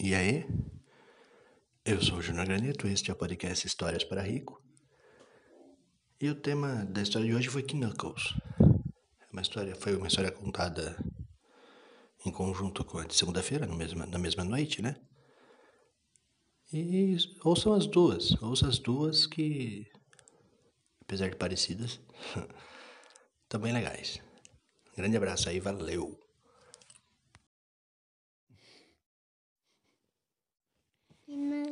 E aí? Eu sou o Júnior Graneto, este é o podcast Histórias para Rico. E o tema da história de hoje foi Knuckles. Uma história, foi uma história contada em conjunto com a de segunda-feira, na mesma noite, né? E ouçam as duas, ouçam as duas que, apesar de parecidas, também legais. Grande abraço aí, valeu!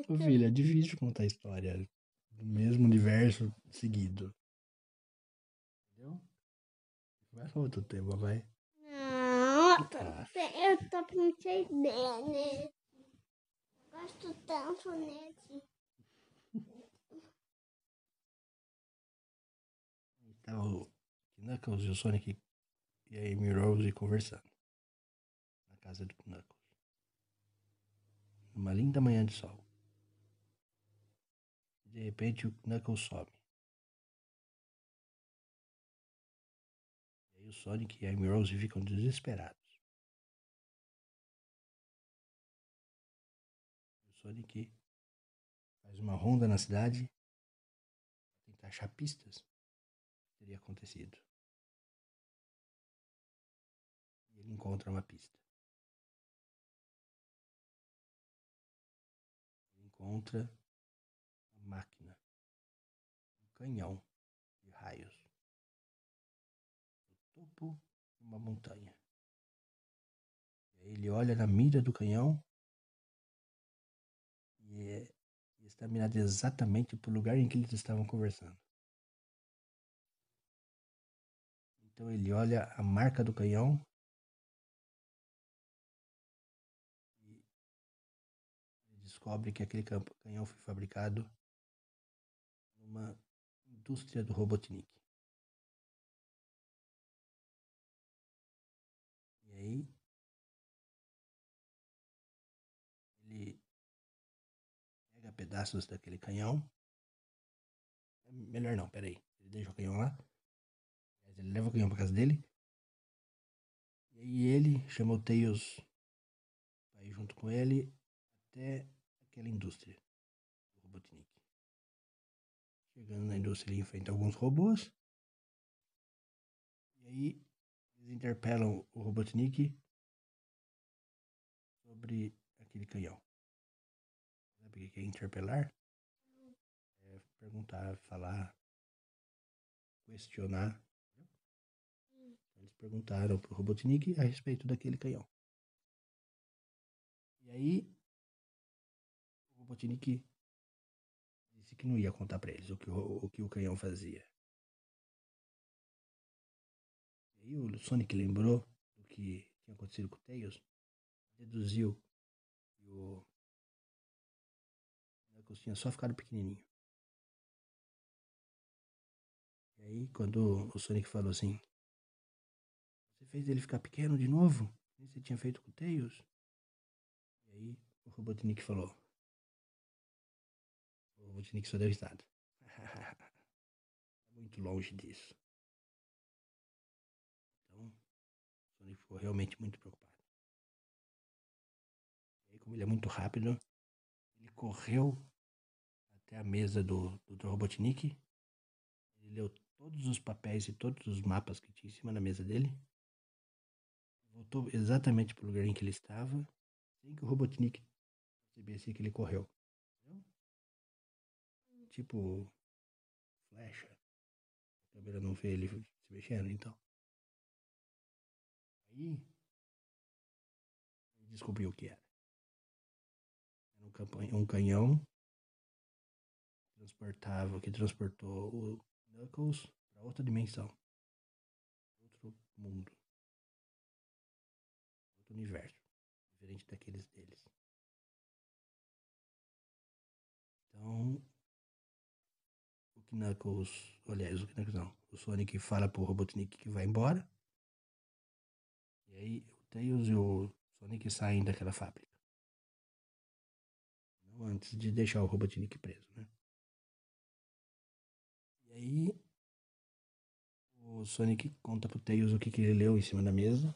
Ô, filha, é difícil contar história do mesmo universo seguido. Entendeu? Vai pra outro tema, vai. Não, ah. eu tô com muita ideia, né? Eu gosto tanto, né? Então, Knuckles e o Sonic e a Amy Rose conversando na casa do Knuckles. Numa linda manhã de sol. De repente o Knuckles some. E aí o Sonic e a Rose ficam desesperados. O Sonic faz uma ronda na cidade para tentar achar pistas que teria acontecido. E ele encontra uma pista. Ele encontra canhão de raios, no topo de uma montanha. Ele olha na mira do canhão e, é, está mirado exatamente para o lugar em que eles estavam conversando. Então ele olha a marca do canhão e descobre que aquele canhão foi fabricado numa indústria do Robotnik. E aí ele pega pedaços daquele canhão. Melhor não, peraí. Ele deixa o canhão lá. Ele leva o canhão para casa dele. E aí ele chama o Tails para ir junto com ele até aquela indústria do Robotnik. Chegando na indústria, ele enfrenta alguns robôs. E aí, eles interpelam o Robotnik sobre aquele canhão. Sabe o que é interpelar? É perguntar, falar, questionar. Eles perguntaram pro Robotnik a respeito daquele canhão. E aí, o Robotnik disse que não ia contar para eles o que o, o que o canhão fazia. E aí o Sonic lembrou do que tinha acontecido com o Tails, deduziu que o Knuckles tinha só ficado pequenininho. E aí quando o Sonic falou assim, você fez ele ficar pequeno de novo? Você tinha feito com o Tails? E aí o Robotnik falou, Robotnik só deu risada. muito longe disso. Então, o Sonic ficou realmente muito preocupado. E aí, como ele é muito rápido, ele correu até a mesa do, do Robotnik. Ele leu todos os papéis e todos os mapas que tinha em cima da mesa dele. Voltou exatamente para o lugar em que ele estava, sem que o Robotnik percebesse que ele correu tipo flecha. A câmera não vê ele se mexendo, então. Aí ele descobriu o que era. Era um, um canhão que transportava, que transportou o Knuckles para outra dimensão. Outro mundo. Outro universo. Diferente daqueles deles. Então, Knuckles, aliás, o Knuckles não, o Sonic fala pro Robotnik que vai embora. E aí o Tails e o Sonic saem daquela fábrica. Não antes de deixar o Robotnik preso, né? E aí o Sonic conta pro Tails o que, que ele leu em cima da mesa.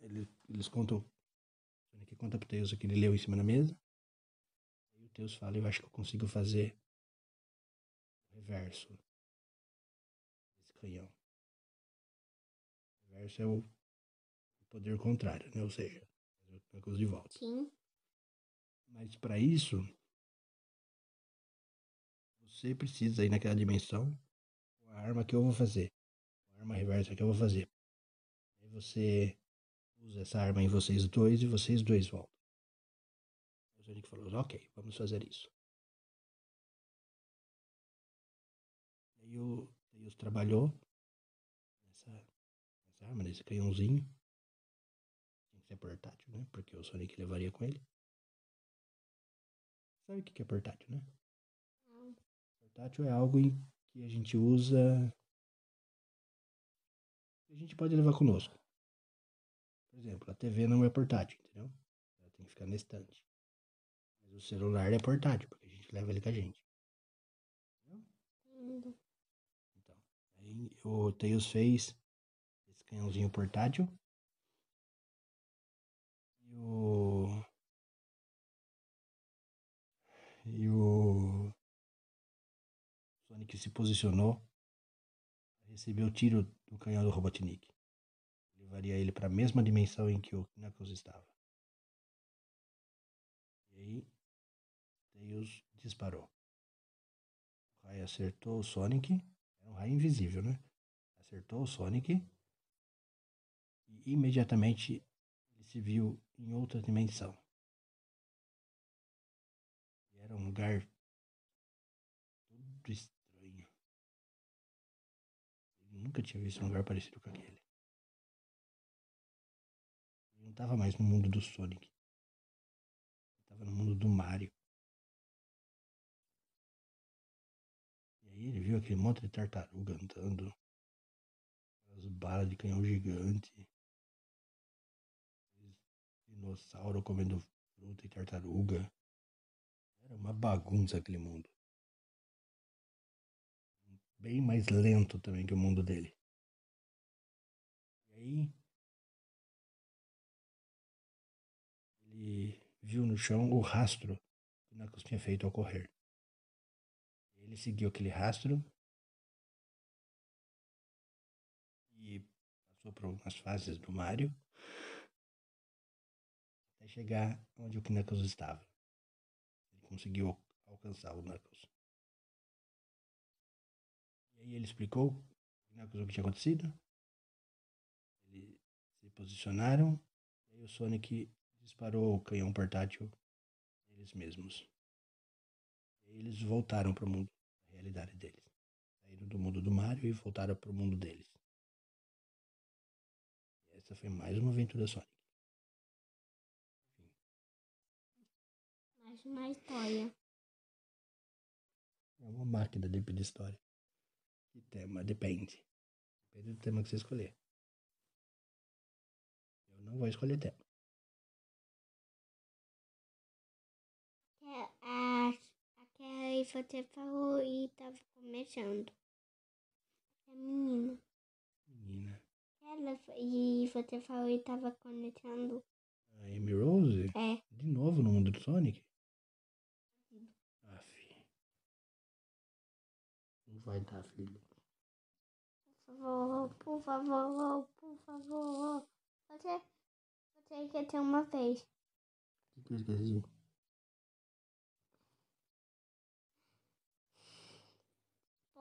Ele eles contam. O Sonic conta pro Tails o que ele leu em cima da mesa. Tails fala, eu acho que eu consigo fazer o reverso desse canhão. O reverso é o poder contrário, né? Ou seja, o Knuckles de volta. Sim. Mas para isso, você precisa ir naquela dimensão com a arma que eu vou fazer. A arma reversa que eu vou fazer. Aí você usa essa arma em vocês dois e vocês dois voltam. Sonic falou, ok, vamos fazer isso. Aí o Tails trabalhou nessa, nessa arma, nesse canhãozinho. Tem que ser portátil, né? Porque o Sonic levaria com ele. Sabe o que é portátil, né? Não. Portátil é algo que a gente usa. que a gente pode levar conosco. Por exemplo, a TV não é portátil, entendeu? Ela tem que ficar na estante. Mas o celular é portátil, porque a gente leva ele com a gente. Entendo. Então, aí o Tails fez esse canhãozinho portátil. E o. E o. Sonic se posicionou para receber o tiro do canhão do Robotnik. Levaria ele para a mesma dimensão em que o Knuckles estava. E aí, Tails disparou. O raio acertou o Sonic. Era um raio invisível, né? Acertou o Sonic. E imediatamente ele se viu em outra dimensão. E era um lugar todo estranho. Ele nunca tinha visto um lugar parecido com aquele. Ele não estava mais no mundo do Sonic. Ele estava no mundo do Mario. Ele viu aquele monte de tartaruga andando. As balas de canhão gigante. Dinossauro comendo fruta e tartaruga. Era uma bagunça aquele mundo. Bem mais lento também que o mundo dele. E aí. Ele viu no chão o rastro que Knuckles tinha feito ao correr. Ele seguiu aquele rastro e passou por algumas fases do Mario até chegar onde o Knuckles estava. Ele conseguiu alcançar o Knuckles. E aí ele explicou o Knuckles o que tinha acontecido. Eles se posicionaram e aí o Sonic disparou o canhão portátil neles mesmos. E eles voltaram para o mundo, realidade deles. Saíram do mundo do Mario e voltaram para o mundo deles. E essa foi mais uma aventura Sonic. Mais uma história. É uma máquina de pedir história. Que tema? Depende. Depende do tema que você escolher. Eu não vou escolher tema. É, A, aquela aí você falou e tava começando. A menina. Menina. Ela e você falou e tava começando. A Amy Rose? É. De novo no mundo do Sonic? Aff. Não vai dar, filho. Por favor, por favor, por favor. Você, você quer ter uma vez. O que eu esqueci?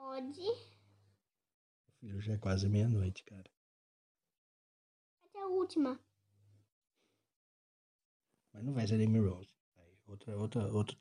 Pode. Filho, já é quase meia-noite, cara. Até a última. Mas não vai ser Amy Rose. Vai, outra, outra, outro tema.